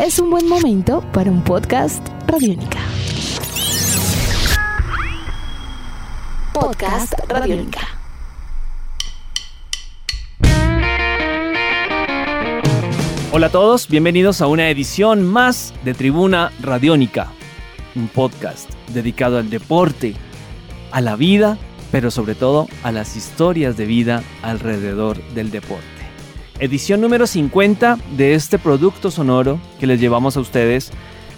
es un buen momento para un podcast Radiónica. Podcast Radiónica. Hola a todos, bienvenidos a una edición más de Tribuna Radiónica, un podcast dedicado al deporte, a la vida, pero sobre todo a las historias de vida alrededor del deporte. Edición número 50 de este producto sonoro que les llevamos a ustedes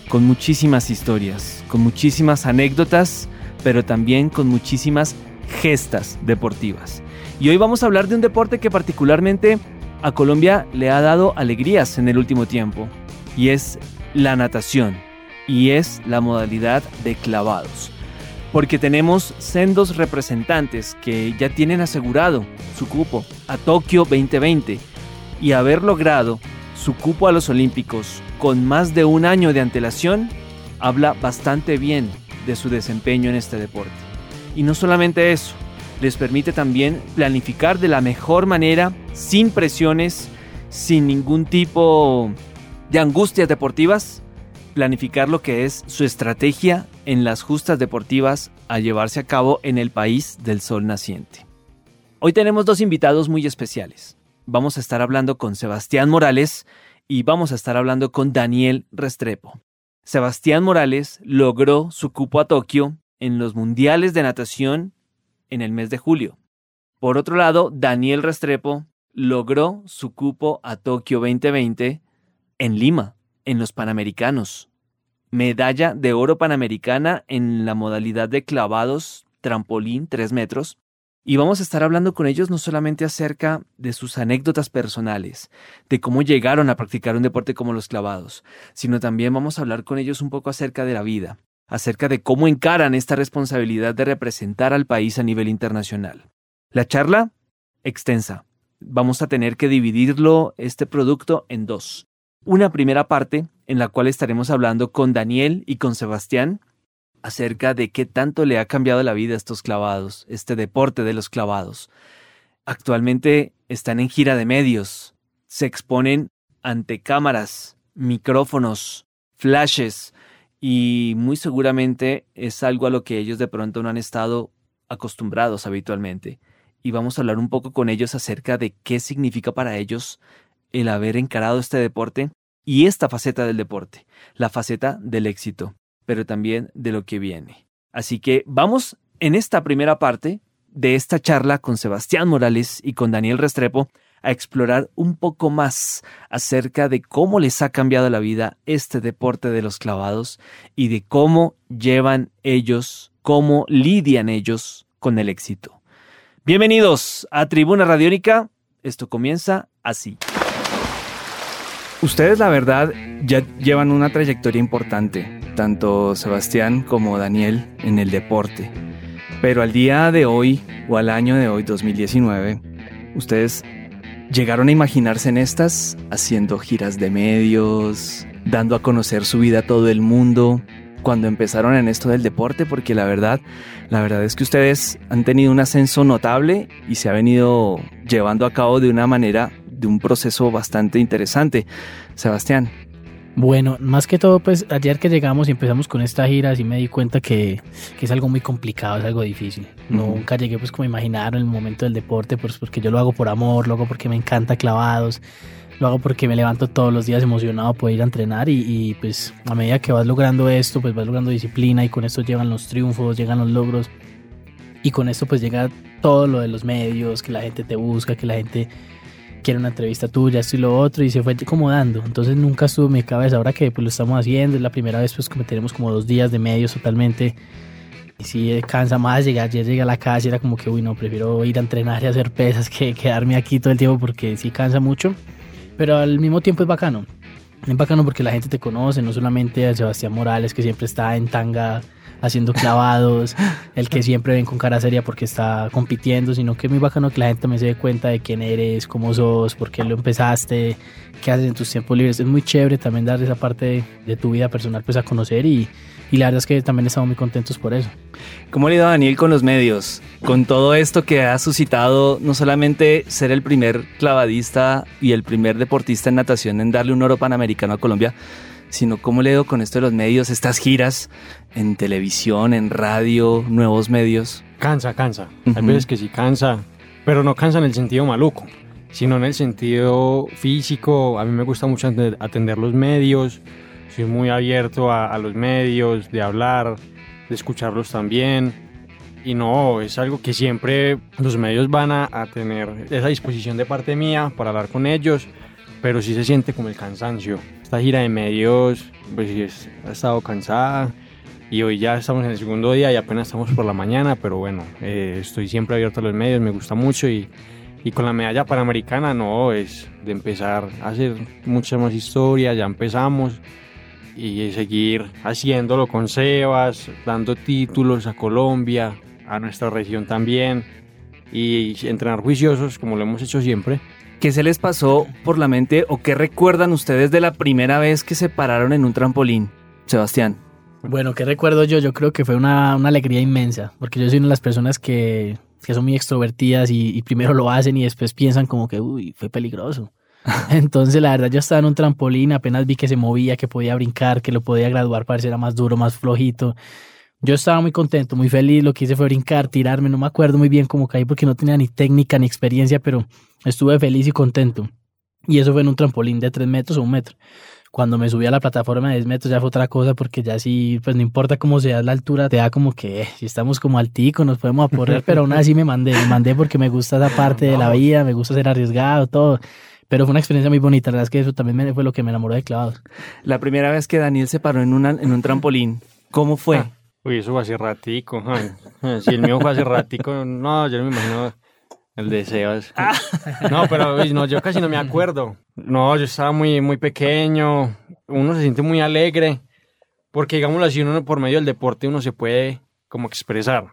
con muchísimas historias, con muchísimas anécdotas, pero también con muchísimas gestas deportivas. Y hoy vamos a hablar de un deporte que particularmente a Colombia le ha dado alegrías en el último tiempo, y es la natación, y es la modalidad de clavados. Porque tenemos sendos representantes que ya tienen asegurado su cupo a Tokio 2020 y haber logrado su cupo a los Olímpicos con más de un año de antelación habla bastante bien de su desempeño en este deporte. Y no solamente eso, les permite también planificar de la mejor manera, sin presiones, sin ningún tipo de angustias deportivas, planificar lo que es su estrategia en las justas deportivas a llevarse a cabo en el país del sol naciente. Hoy tenemos dos invitados muy especiales. Vamos a estar hablando con Sebastián Morales y vamos a estar hablando con Daniel Restrepo. Sebastián Morales logró su cupo a Tokio en los Mundiales de Natación en el mes de julio. Por otro lado, Daniel Restrepo logró su cupo a Tokio 2020 en Lima, en los Panamericanos. Medalla de oro panamericana en la modalidad de clavados trampolín 3 metros. Y vamos a estar hablando con ellos no solamente acerca de sus anécdotas personales, de cómo llegaron a practicar un deporte como los clavados, sino también vamos a hablar con ellos un poco acerca de la vida, acerca de cómo encaran esta responsabilidad de representar al país a nivel internacional. La charla, extensa. Vamos a tener que dividirlo, este producto, en dos. Una primera parte en la cual estaremos hablando con Daniel y con Sebastián acerca de qué tanto le ha cambiado la vida a estos clavados, este deporte de los clavados. Actualmente están en gira de medios, se exponen ante cámaras, micrófonos, flashes, y muy seguramente es algo a lo que ellos de pronto no han estado acostumbrados habitualmente. Y vamos a hablar un poco con ellos acerca de qué significa para ellos el haber encarado este deporte y esta faceta del deporte, la faceta del éxito, pero también de lo que viene. Así que vamos en esta primera parte de esta charla con Sebastián Morales y con Daniel Restrepo a explorar un poco más acerca de cómo les ha cambiado la vida este deporte de los clavados y de cómo llevan ellos, cómo lidian ellos con el éxito. Bienvenidos a Tribuna Radiónica. Esto comienza así. Ustedes la verdad ya llevan una trayectoria importante, tanto Sebastián como Daniel, en el deporte. Pero al día de hoy, o al año de hoy, 2019, ustedes llegaron a imaginarse en estas haciendo giras de medios, dando a conocer su vida a todo el mundo cuando empezaron en esto del deporte, porque la verdad, la verdad es que ustedes han tenido un ascenso notable y se ha venido llevando a cabo de una manera, de un proceso bastante interesante. Sebastián, bueno, más que todo, pues ayer que llegamos y empezamos con esta gira, sí me di cuenta que, que es algo muy complicado, es algo difícil. Nunca llegué pues como a imaginar en el momento del deporte, pues porque yo lo hago por amor, lo hago porque me encanta clavados, lo hago porque me levanto todos los días emocionado por ir a entrenar y, y pues a medida que vas logrando esto, pues vas logrando disciplina y con esto llegan los triunfos, llegan los logros y con esto pues llega todo lo de los medios, que la gente te busca, que la gente quiero una entrevista tuya, esto y lo otro, y se fue acomodando. Entonces nunca estuvo en mi cabeza. Ahora que pues lo estamos haciendo, es la primera vez pues como tenemos como dos días de medios totalmente. Y sí, cansa más llegar, ya llegué a la casa y era como que, uy, no, prefiero ir a entrenar y hacer pesas que quedarme aquí todo el tiempo porque sí cansa mucho. Pero al mismo tiempo es bacano. Es bacano porque la gente te conoce, no solamente a Sebastián Morales que siempre está en tanga haciendo clavados, el que siempre ven con cara seria porque está compitiendo, sino que es muy bacano que la gente me se dé cuenta de quién eres, cómo sos, por qué lo empezaste, qué haces en tus tiempos libres. Es muy chévere también dar esa parte de, de tu vida personal pues a conocer y, y la verdad es que también estamos muy contentos por eso. ¿Cómo le ha ido Daniel con los medios? Con todo esto que ha suscitado no solamente ser el primer clavadista y el primer deportista en natación en darle un oro panamericano a Colombia, sino cómo le ha ido con esto de los medios, estas giras en televisión, en radio, nuevos medios. Cansa, cansa. Hay Ujú. veces que sí cansa, pero no cansa en el sentido maluco, sino en el sentido físico. A mí me gusta mucho atender- atender los medios, soy muy abierto a, a los medios, de hablar, de escucharlos también. Y no, es algo que siempre los medios van a, a tener esa disposición de parte mía para hablar con ellos, pero sí se siente como el cansancio. Esta gira de medios, pues ha estado cansada y hoy ya estamos en el segundo día y apenas estamos por la mañana, pero bueno, eh, estoy siempre abierto a los medios, me gusta mucho y, y con la medalla panamericana no, es de empezar a hacer muchas más historias, ya empezamos y seguir haciéndolo con Sebas, dando títulos a Colombia, a nuestra región también y entrenar juiciosos como lo hemos hecho siempre. ¿Qué se les pasó por la mente o qué recuerdan ustedes de la primera vez que se pararon en un trampolín? Sebastián. Bueno, ¿qué recuerdo yo? Yo creo que fue una, una alegría inmensa, porque yo soy una de las personas que, que son muy extrovertidas y, y primero lo hacen y después piensan como que, uy, fue peligroso. Entonces, la verdad, yo estaba en un trampolín, apenas vi que se movía, que podía brincar, que lo podía graduar para era más duro, más flojito. Yo estaba muy contento, muy feliz, lo que hice fue brincar, tirarme, no me acuerdo muy bien cómo caí porque no tenía ni técnica ni experiencia, pero estuve feliz y contento. Y eso fue en un trampolín de tres metros o un metro. Cuando me subí a la plataforma de 10 metros ya fue otra cosa porque ya sí, pues no importa cómo sea la altura, te da como que eh, si estamos como altico nos podemos aporrear, pero aún así me mandé, me mandé porque me gusta esa parte de la vida, me gusta ser arriesgado, todo. Pero fue una experiencia muy bonita, la verdad es que eso también me- fue lo que me enamoró de clavados. La primera vez que Daniel se paró en, una, en un trampolín, ¿cómo fue? Ah. Uy, eso fue hace ratico. ay. Ah, Si el mío fue hace ratico, no, yo no me imagino el de Sebas. No, pero uy, no, yo casi no me acuerdo. No, yo estaba muy, muy pequeño. Uno se siente muy alegre. Porque, digámoslo así, uno por medio del deporte uno se puede como expresar.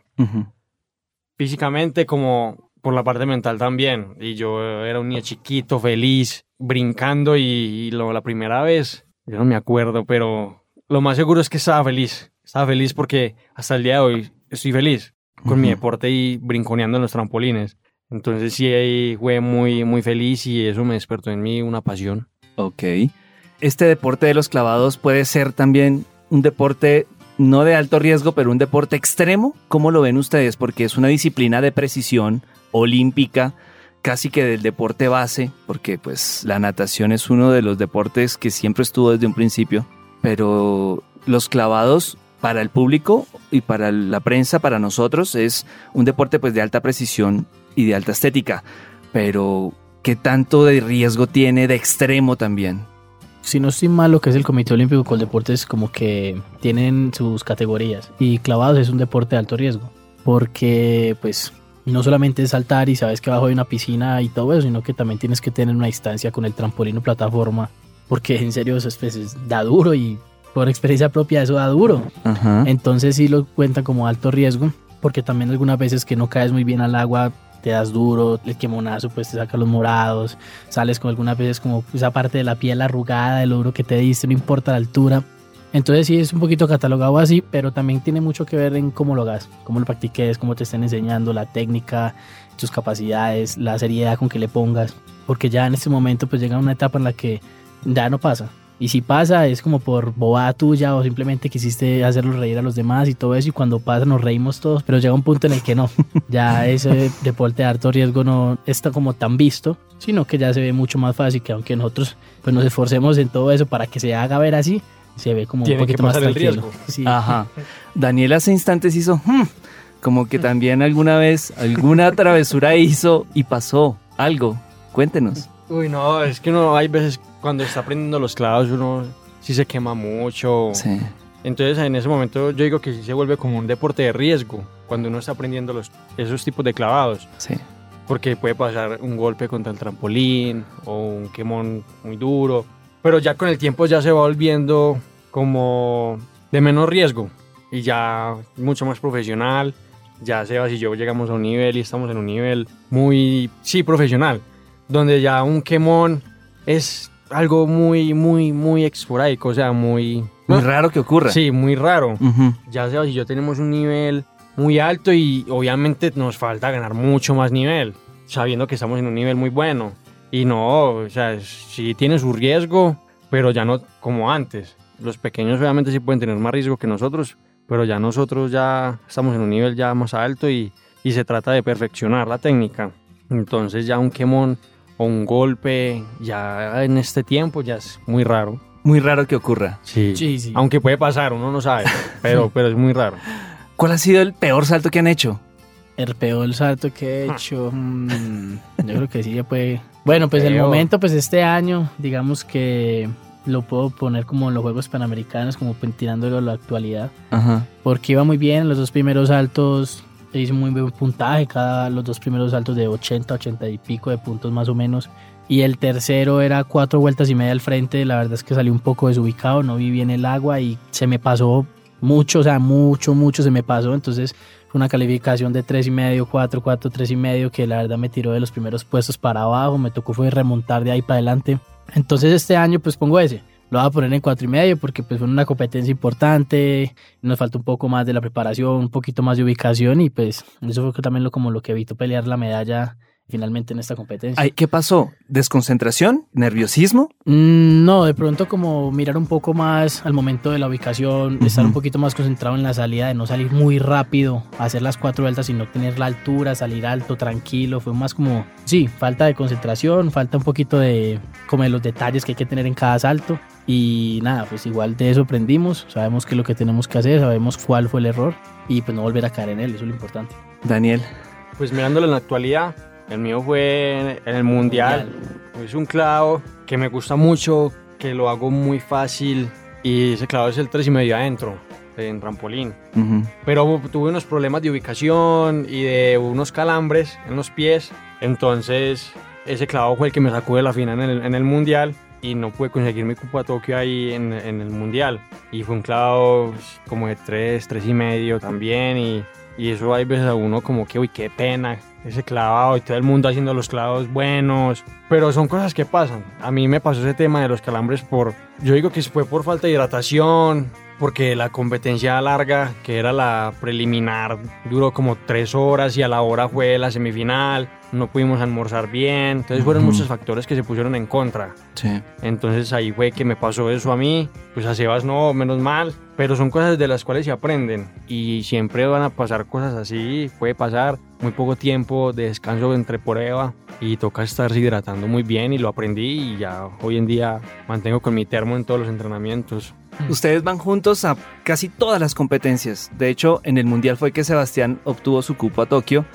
Físicamente como por la parte mental también. Y yo era un niño chiquito, feliz, brincando y, y lo- la primera vez, yo no me acuerdo, pero lo más seguro es que estaba feliz. Estaba feliz porque hasta el día de hoy estoy feliz con mi Ujú. deporte y brinconeando en los trampolines. Entonces sí, ahí fue muy, muy feliz y eso me despertó en mí una pasión. Ok. Este deporte de los clavados puede ser también un deporte no de alto riesgo, pero un deporte extremo. ¿Cómo lo ven ustedes? Porque es una disciplina de precisión olímpica, casi que del deporte base, porque pues la natación es uno de los deportes que siempre estuvo desde un principio, pero los clavados para el público y para la prensa, para nosotros, es un deporte pues de alta precisión y de alta estética, pero ¿qué tanto de riesgo tiene de extremo también? Si no estoy mal, lo que es el Comité Olímpico con deportes como que tienen sus categorías y clavados es un deporte de alto riesgo porque pues no solamente es saltar y sabes que abajo hay una piscina y todo eso, sino que también tienes que tener una distancia con el trampolín o plataforma porque en serio eso es, pues, es- da duro y por experiencia propia eso da duro. Ajá. Entonces sí lo cuentan como alto riesgo, porque también algunas veces que no caes muy bien al agua, te das duro, el quemonazo pues te saca los morados, sales con algunas veces como esa parte de la piel arrugada, del duro que te diste, no importa la altura. Entonces sí es un poquito catalogado así, pero también tiene mucho que ver en cómo lo hagas, cómo lo practiques, cómo te estén enseñando, la técnica, tus capacidades, la seriedad con que le pongas, porque ya en este momento pues llega una etapa en la que ya no pasa. Y si pasa es como por bobada tuya o simplemente quisiste hacerlos reír a los demás y todo eso y cuando pasa nos reímos todos, pero llega un punto en el que no, ya ese deporte de alto riesgo no está como tan visto, sino que ya se ve mucho más fácil que aunque nosotros pues nos esforcemos en todo eso para que se haga ver así, se ve como Tiene un que poquito más pasar el tranquilo. riesgo. Sí. Ajá. Daniel hace instantes hizo, "Hmm", como que también alguna vez alguna travesura hizo y pasó algo. Cuéntenos. Uy, no, es que uno hay veces cuando está aprendiendo los clavos uno sí se quema mucho. Sí. Entonces en ese momento yo digo que sí se vuelve como un deporte de riesgo cuando uno está aprendiendo los, esos tipos de clavados. Sí. Porque puede pasar un golpe contra el trampolín o un quemón muy duro. Pero ya con el tiempo ya se va volviendo como de menos riesgo. y ya mucho más profesional. Ya Sebas y yo llegamos a un nivel y estamos en un nivel muy, sí, profesional, donde ya un quemón es algo muy, muy, muy esporádico, o sea, muy... Muy raro que ocurra. Sí, muy raro. Ujú. Ya Sebas y yo tenemos un nivel muy alto y obviamente nos falta ganar mucho más nivel, sabiendo que estamos en un nivel muy bueno. Y no, o sea, sí tiene su riesgo, pero ya no como antes. Los pequeños obviamente sí pueden tener más riesgo que nosotros, pero ya nosotros ya estamos en un nivel ya más alto y, y se trata de perfeccionar la técnica. Entonces ya un quemón o un golpe ya en este tiempo ya es muy raro. Muy raro que ocurra. Sí. Sí, sí. Aunque puede pasar, uno no sabe, pero, pero es muy raro. ¿Cuál ha sido el peor salto que han hecho? El peor salto que he hecho. mm, yo creo que sí ya puede. Bueno, pues el momento, pues este año, digamos que lo puedo poner como en los Juegos Panamericanos, como tirándolo a la actualidad. Ajá. Porque iba muy bien, los dos primeros saltos hice muy buen puntaje, cada los dos primeros saltos de 80, 80 y pico de puntos más o menos. Y el tercero era cuatro vueltas y media al frente, la verdad es que salí un poco desubicado, no vi bien el agua y se me pasó mucho, o sea, mucho, mucho se me pasó, entonces fue una calificación de tres y medio, cuatro, cuatro, tres y medio, que la verdad me tiró de los primeros puestos para abajo, me tocó fue remontar de ahí para adelante. Entonces este año pues pongo ese, lo voy a poner en cuatro y medio porque pues fue una competencia importante, nos falta un poco más de la preparación, un poquito más de ubicación y pues eso fue también lo, como lo que evitó pelear la medalla finalmente en esta competencia. Ay, ¿Qué pasó? ¿Desconcentración? ¿Nerviosismo? Mm, No, de pronto como mirar un poco más al momento de la ubicación, estar un poquito más concentrado en la salida, de no salir muy rápido, hacer las cuatro vueltas y no tener la altura, salir alto, tranquilo, fue más como, sí, falta de concentración, falta un poquito de, como de los detalles que hay que tener en cada salto. Y nada, pues igual de eso aprendimos, sabemos qué es lo que tenemos que hacer, sabemos cuál fue el error y pues no volver a caer en él, eso es lo importante. Daniel. Pues mirándolo en la actualidad, el mío fue en el mundial. Es un clavo que me gusta mucho, que lo hago muy fácil y ese clavo es el 3 y medio adentro, en trampolín. Ujú. Pero tuve unos problemas de ubicación y de unos calambres en los pies, entonces ese clavo fue el que me sacó de la final en el, en el mundial y no pude conseguir mi cupo a Tokio ahí en, en el mundial. Y fue un pues, como de 3, 3 y medio también y, y eso hay veces a uno como que, uy, qué pena ese clavado y todo el mundo haciendo los clavos buenos. Pero son cosas que pasan. A mí me pasó ese tema de los calambres por, yo digo que fue por falta de hidratación, porque la competencia larga, que era la preliminar, duró como tres horas y a la hora fue la semifinal, no pudimos almorzar bien, entonces fueron Ujú. muchos factores que se pusieron en contra. Sí. Entonces ahí fue que me pasó eso a mí, pues a Sebas no, menos mal, pero son cosas de las cuales se aprenden y siempre van a pasar cosas así, puede pasar muy poco tiempo de descanso entre prueba y toca estarse hidratando muy bien y lo aprendí y ya hoy en día mantengo con mi termo en todos los entrenamientos. Ustedes van juntos a casi todas las competencias. De hecho, en el Mundial fue que Sebastián obtuvo su cupo a Tokio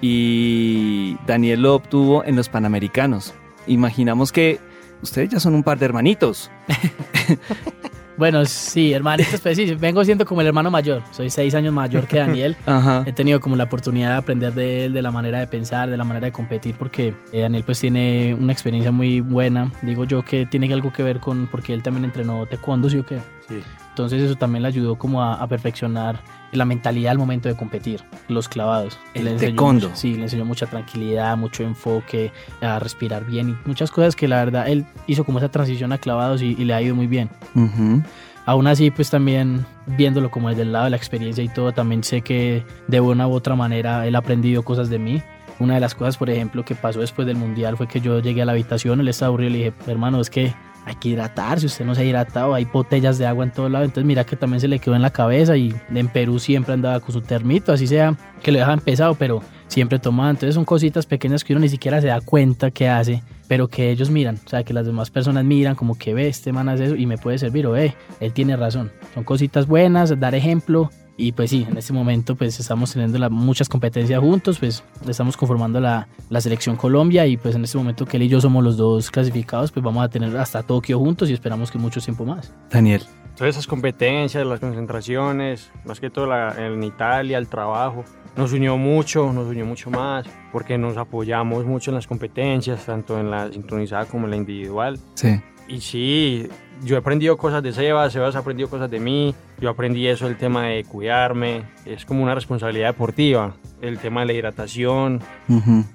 y Daniel lo obtuvo en los Panamericanos. Imaginamos que ustedes ya son un par de hermanitos. Bueno, sí, hermanitos, pues sí, vengo siendo como el hermano mayor, soy seis años mayor que Daniel. Ajá. He tenido como la oportunidad de aprender de él, de la manera de pensar, de la manera de competir, porque eh, Daniel pues tiene una experiencia muy buena. Digo yo que tiene algo que ver con, porque él también entrenó taekwondo, ¿sí o qué? Sí. Entonces eso también le ayudó como a, a perfeccionar la mentalidad al momento de competir, los clavados. El Le enseñó taekwondo. mucho- sí, le enseñó mucha tranquilidad, mucho enfoque, a respirar bien y muchas cosas que la verdad él hizo como esa transición a clavados y, y le ha ido muy bien. Ujú. Aún así, pues también viéndolo como desde el lado de la experiencia y todo, también sé que de una u otra manera él ha aprendido cosas de mí. Una de las cosas, por ejemplo, que pasó después del mundial fue que yo llegué a la habitación, él estaba aburrido y le dije, hermano, es que hay que hidratarse, usted no se ha hidratado, hay botellas de agua en todo lado. Entonces, mira que también se le quedó en la cabeza y en Perú siempre andaba con su termito, así sea que lo dejaban pesado, pero siempre tomaba. Entonces, son cositas pequeñas que uno ni siquiera se da cuenta que hace, pero que ellos miran, o sea, que las demás personas miran como que ve, este man hace eso y me puede servir, o ve, él tiene razón. Son cositas buenas, dar ejemplo. Y pues sí, en este momento pues estamos teniendo la- muchas competencias juntos, pues estamos conformando la, la selección Colombia y pues en este momento que él y yo somos los dos clasificados, pues vamos a tener hasta Tokio juntos y esperamos que mucho tiempo más. Daniel. Todas esas competencias, las concentraciones, más que todo la- en Italia, el trabajo, nos unió mucho, nos unió mucho más, porque nos apoyamos mucho en las competencias, tanto en la sincronizada como en la individual. Sí. Y sí, yo he aprendido cosas de Sebas, Sebas ha aprendido cosas de mí, yo aprendí eso, el tema de cuidarme, es como una responsabilidad deportiva, el tema de la hidratación,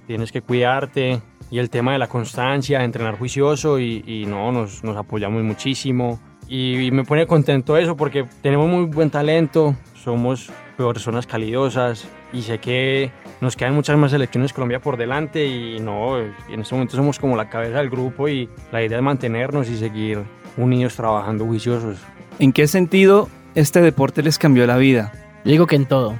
tienes que cuidarte, y el tema de la constancia, entrenar juicioso y, y no, nos, nos, apoyamos muchísimo. Y, y, me pone contento eso porque tenemos muy buen talento, somos personas calidosas y sé que nos quedan muchas más selecciones Colombia por delante y no, en este momento somos como la cabeza del grupo y la idea es mantenernos y seguir unidos trabajando juiciosos. ¿En qué sentido este deporte les cambió la vida? Yo digo que en todo.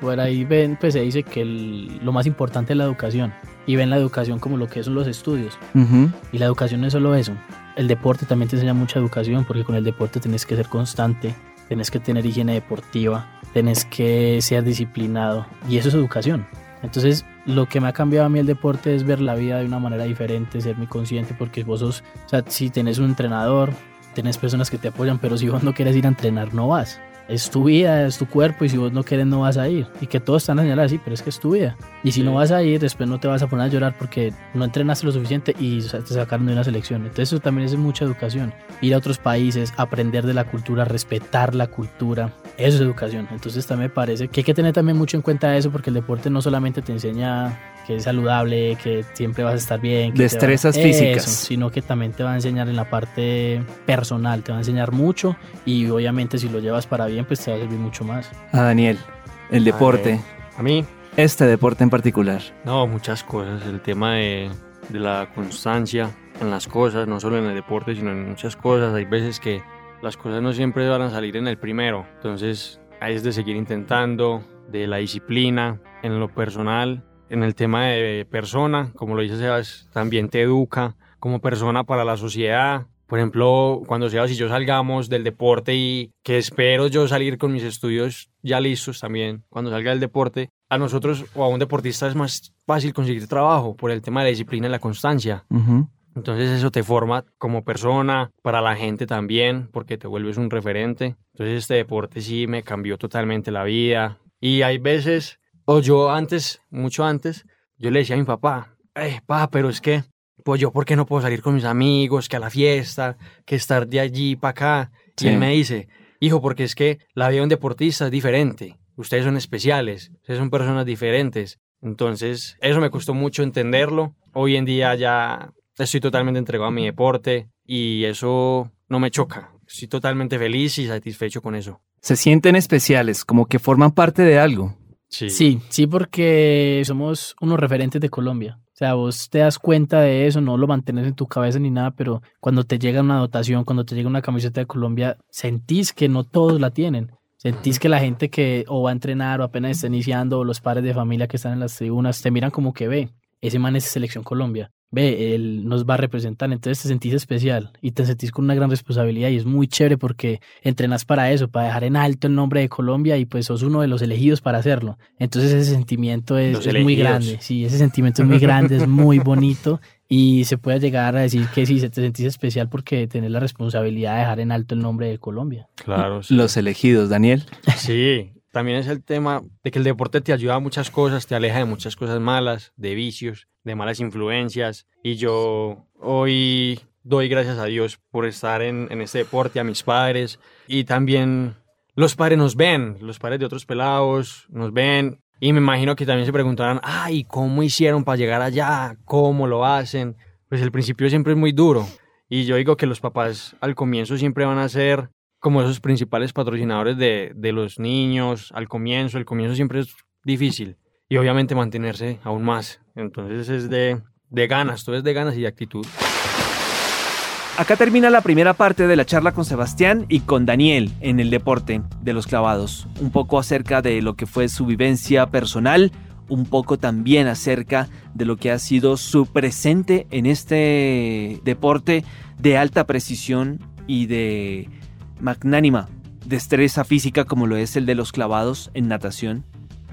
Por ahí ven, pues se dice que el, lo más importante es la educación y ven la educación como lo que son los estudios. Uh -huh. Y la educación no es solo eso. El deporte también te enseña mucha educación porque con el deporte tienes que ser constante, tienes que tener higiene deportiva, tienes que ser disciplinado y eso es educación. Entonces, lo que me ha cambiado a mí el deporte es ver la vida de una manera diferente, ser muy consciente, porque vos sos, o sea, si tenés un entrenador, tenés personas que te apoyan, pero si vos no quieres ir a entrenar, no vas. Es tu vida, es tu cuerpo, y si vos no quieres, no vas a ir. Y que todos están a señalar así, pero es que es tu vida. Y si no vas a ir, después no te vas a poner a llorar porque no entrenaste lo suficiente y te sacaron de una selección. Entonces, eso también es mucha educación. Ir a otros países, aprender de la cultura, respetar la cultura, eso es educación. Entonces también me parece que hay que tener también mucho en cuenta eso porque el deporte no solamente te enseña que es saludable, que siempre vas a estar bien. Que Destrezas va, físicas. Eso, sino que también te va a enseñar en la parte personal, te va a enseñar mucho y obviamente si lo llevas para bien pues te va a servir mucho más. A Daniel, el deporte. A, mí. Este deporte en particular. No, muchas cosas. El tema de, de la constancia en las cosas, no solo en el deporte, sino en muchas cosas. Hay veces que las cosas no siempre van a salir en el primero. Entonces, es de seguir intentando, de la disciplina, en lo personal, en el tema de persona, como lo dice Sebas, también te educa como persona para la sociedad. Por ejemplo, cuando Sebas y yo salgamos del deporte y que espero yo salir con mis estudios ya listos también, cuando salga del deporte, a nosotros o a un deportista es más fácil conseguir trabajo por el tema de la disciplina y la constancia. Uh -huh. Entonces eso te forma como persona, para la gente también, porque te vuelves un referente. Entonces este deporte sí me cambió totalmente la vida. Y hay veces, o yo antes, mucho antes, yo le decía a mi papá, eh, papá, pero es que, pues yo, ¿por qué no puedo salir con mis amigos, que a la fiesta, que estar de allí para acá? Sí. Y él me dice, hijo, porque es que la vida de un deportista es diferente. Ustedes son especiales, ustedes son personas diferentes. Entonces, eso me costó mucho entenderlo. Hoy en día ya estoy totalmente entregado a mi deporte y eso no me choca. Estoy totalmente feliz y satisfecho con eso. Se sienten especiales, como que forman parte de algo. Sí. sí, sí, porque somos unos referentes de Colombia. O sea, vos te das cuenta de eso, no lo mantienes en tu cabeza ni nada, pero cuando te llega una dotación, cuando te llega una camiseta de Colombia, sentís que no todos la tienen. Sentís que la gente que o va a entrenar o apenas está iniciando o los padres de familia que están en las tribunas te miran como que ve, ese man es Selección Colombia ve, él nos va a representar, entonces te sentís especial y te sentís con una gran responsabilidad y es muy chévere porque entrenas para eso, para dejar en alto el nombre de Colombia y pues sos uno de los elegidos para hacerlo. Entonces ese sentimiento es, es muy grande, sí, ese sentimiento es muy grande, es muy bonito y se puede llegar a decir que sí, se te sentís especial porque tenés la responsabilidad de dejar en alto el nombre de Colombia. Claro. Sí. Los elegidos, Daniel. Sí, también es el tema de que el deporte te ayuda a muchas cosas, te aleja de muchas cosas malas, de vicios, de malas influencias. Y yo hoy doy gracias a Dios por estar en, en, este deporte, a mis padres. Y también los padres nos ven, los padres de otros pelados nos ven. Y me imagino que también se preguntarán, ay, ¿cómo hicieron para llegar allá? ¿Cómo lo hacen? Pues el principio siempre es muy duro. Y yo digo que los papás al comienzo siempre van a ser como esos principales patrocinadores de, de, los niños al comienzo. El comienzo siempre es difícil y obviamente mantenerse aún más. Entonces es de, de ganas, todo es de ganas y de actitud. Acá termina la primera parte de la charla con Sebastián y con Daniel en el deporte de los clavados. Un poco acerca de lo que fue su vivencia personal, un poco también acerca de lo que ha sido su presente en este deporte de alta precisión y de magnánima destreza física como lo es el de los clavados en natación.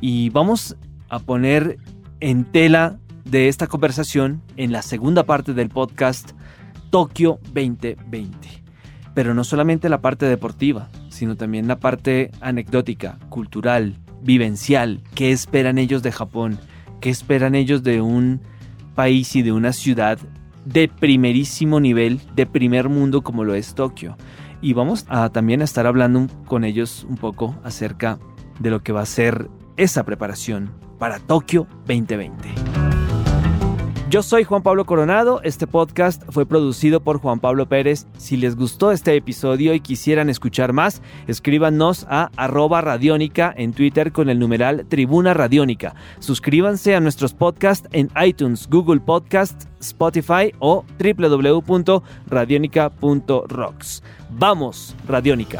Y vamos a poner en tela de esta conversación en la segunda parte del podcast Tokio 2020. Pero no solamente la parte deportiva, sino también la parte anecdótica, cultural, vivencial. ¿Qué esperan ellos de Japón? ¿Qué esperan ellos de un país y de una ciudad de primerísimo nivel, de primer mundo como lo es Tokio. Y vamos a también estar hablando con ellos un poco acerca de lo que va a ser esa preparación para Tokio 2020. Yo soy Juan Pablo Coronado, este podcast fue producido por Juan Pablo Pérez. Si les gustó este episodio y quisieran escuchar más, escríbanos a arroba radiónica en Twitter con el numeral Tribuna Radiónica. Suscríbanse a nuestros podcasts en iTunes, Google Podcasts, Spotify o www.radionica.rocks. Vamos, Radiónica.